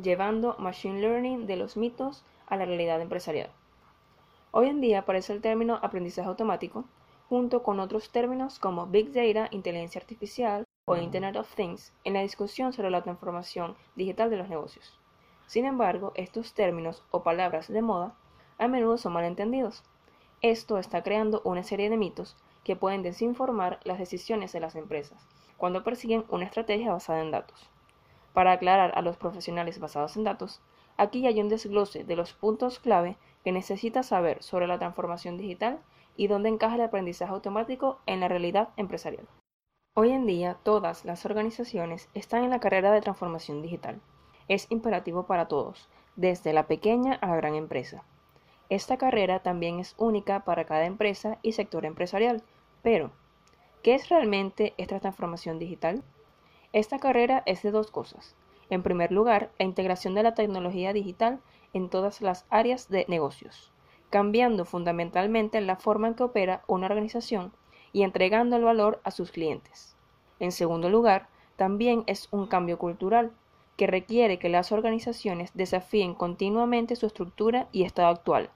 Llevando Machine Learning de los mitos a la realidad empresarial. Hoy en día aparece el término aprendizaje automático junto con otros términos como Big Data, inteligencia artificial o Internet of Things en la discusión sobre la transformación digital de los negocios. Sin embargo, estos términos o palabras de moda a menudo son malentendidos. Esto está creando una serie de mitos que pueden desinformar las decisiones de las empresas cuando persiguen una estrategia basada en datos. Para aclarar a los profesionales basados en datos, aquí hay un desglose de los puntos clave que necesitas saber sobre la transformación digital y dónde encaja el aprendizaje automático en la realidad empresarial. Hoy en día, todas las organizaciones están en la carrera de transformación digital. Es imperativo para todos, desde la pequeña a la gran empresa. Esta carrera también es única para cada empresa y sector empresarial, pero ¿qué es realmente esta transformación digital? Esta carrera es de dos cosas. En primer lugar, la integración de la tecnología digital en todas las áreas de negocios, cambiando fundamentalmente la forma en que opera una organización y entregando el valor a sus clientes. En segundo lugar, también es un cambio cultural que requiere que las organizaciones desafíen continuamente su estructura y estado actual,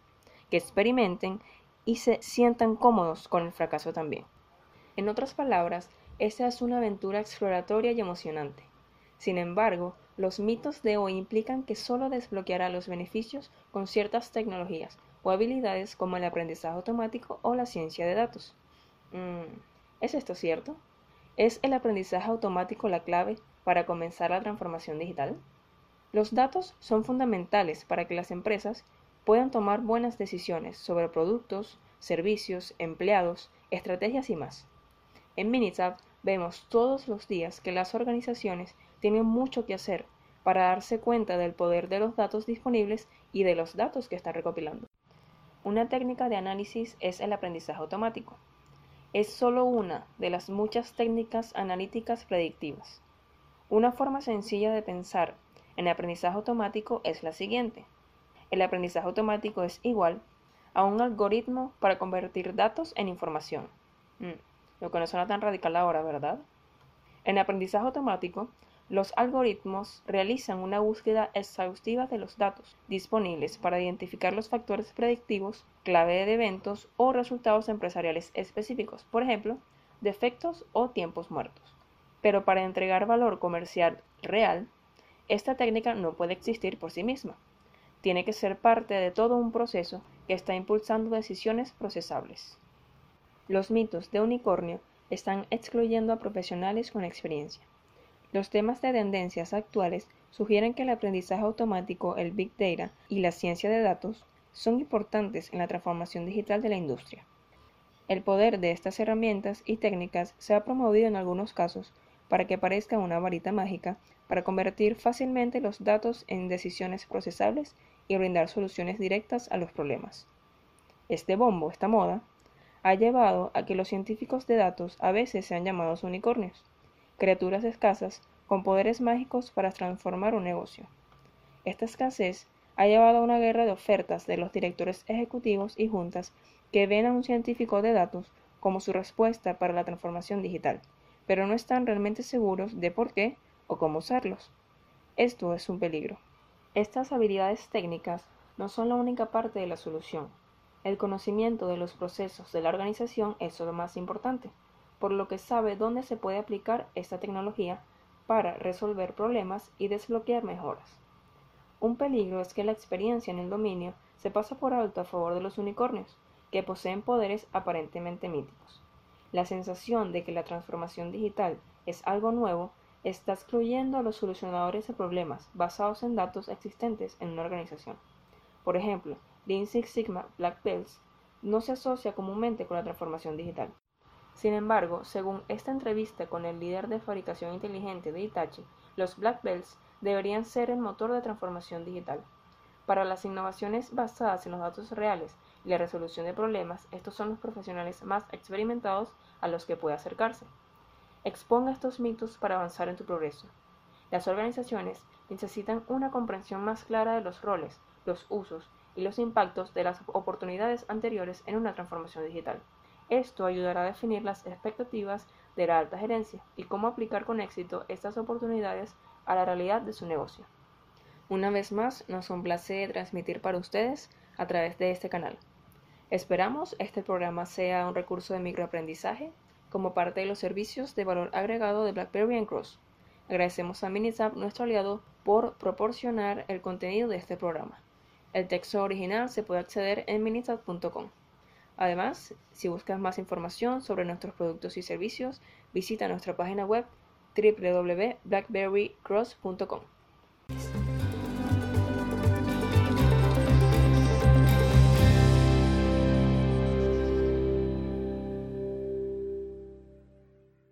que experimenten y se sientan cómodos con el fracaso también. En otras palabras, esta es una aventura exploratoria y emocionante. Sin embargo, los mitos de hoy implican que solo desbloqueará los beneficios con ciertas tecnologías o habilidades como el aprendizaje automático o la ciencia de datos. Mm, ¿Es esto cierto? ¿Es el aprendizaje automático la clave para comenzar la transformación digital? Los datos son fundamentales para que las empresas puedan tomar buenas decisiones sobre productos, servicios, empleados, estrategias y más. En Minitab vemos todos los días que las organizaciones tienen mucho que hacer para darse cuenta del poder de los datos disponibles y de los datos que están recopilando. Una técnica de análisis es el aprendizaje automático. Es solo una de las muchas técnicas analíticas predictivas. Una forma sencilla de pensar en el aprendizaje automático es la siguiente. El aprendizaje automático es igual a un algoritmo para convertir datos en información. Mm lo que no suena tan radical ahora, ¿verdad? En aprendizaje automático, los algoritmos realizan una búsqueda exhaustiva de los datos disponibles para identificar los factores predictivos, clave de eventos o resultados empresariales específicos, por ejemplo, defectos o tiempos muertos. Pero para entregar valor comercial real, esta técnica no puede existir por sí misma. Tiene que ser parte de todo un proceso que está impulsando decisiones procesables. Los mitos de unicornio están excluyendo a profesionales con experiencia. Los temas de tendencias actuales sugieren que el aprendizaje automático, el Big Data y la ciencia de datos son importantes en la transformación digital de la industria. El poder de estas herramientas y técnicas se ha promovido en algunos casos para que parezca una varita mágica para convertir fácilmente los datos en decisiones procesables y brindar soluciones directas a los problemas. Este bombo, esta moda, ha llevado a que los científicos de datos a veces sean llamados unicornios, criaturas escasas con poderes mágicos para transformar un negocio. Esta escasez ha llevado a una guerra de ofertas de los directores ejecutivos y juntas que ven a un científico de datos como su respuesta para la transformación digital, pero no están realmente seguros de por qué o cómo usarlos. Esto es un peligro. Estas habilidades técnicas no son la única parte de la solución, el conocimiento de los procesos de la organización es lo más importante, por lo que sabe dónde se puede aplicar esta tecnología para resolver problemas y desbloquear mejoras. Un peligro es que la experiencia en el dominio se pasa por alto a favor de los unicornios, que poseen poderes aparentemente míticos. La sensación de que la transformación digital es algo nuevo está excluyendo a los solucionadores de problemas basados en datos existentes en una organización. Por ejemplo, Lean Six Sigma Black Belts no se asocia comúnmente con la transformación digital. Sin embargo, según esta entrevista con el líder de fabricación inteligente de Hitachi, los Black Belts deberían ser el motor de transformación digital. Para las innovaciones basadas en los datos reales y la resolución de problemas, estos son los profesionales más experimentados a los que puede acercarse. Exponga estos mitos para avanzar en tu progreso. Las organizaciones necesitan una comprensión más clara de los roles, los usos y los impactos de las oportunidades anteriores en una transformación digital. Esto ayudará a definir las expectativas de la alta gerencia y cómo aplicar con éxito estas oportunidades a la realidad de su negocio. Una vez más, nos complace transmitir para ustedes a través de este canal. Esperamos este programa sea un recurso de microaprendizaje como parte de los servicios de valor agregado de BlackBerry Cross. Agradecemos a Minisap, nuestro aliado, por proporcionar el contenido de este programa. El texto original se puede acceder en minisap.com. Además, si buscas más información sobre nuestros productos y servicios, visita nuestra página web www.blackberrycross.com.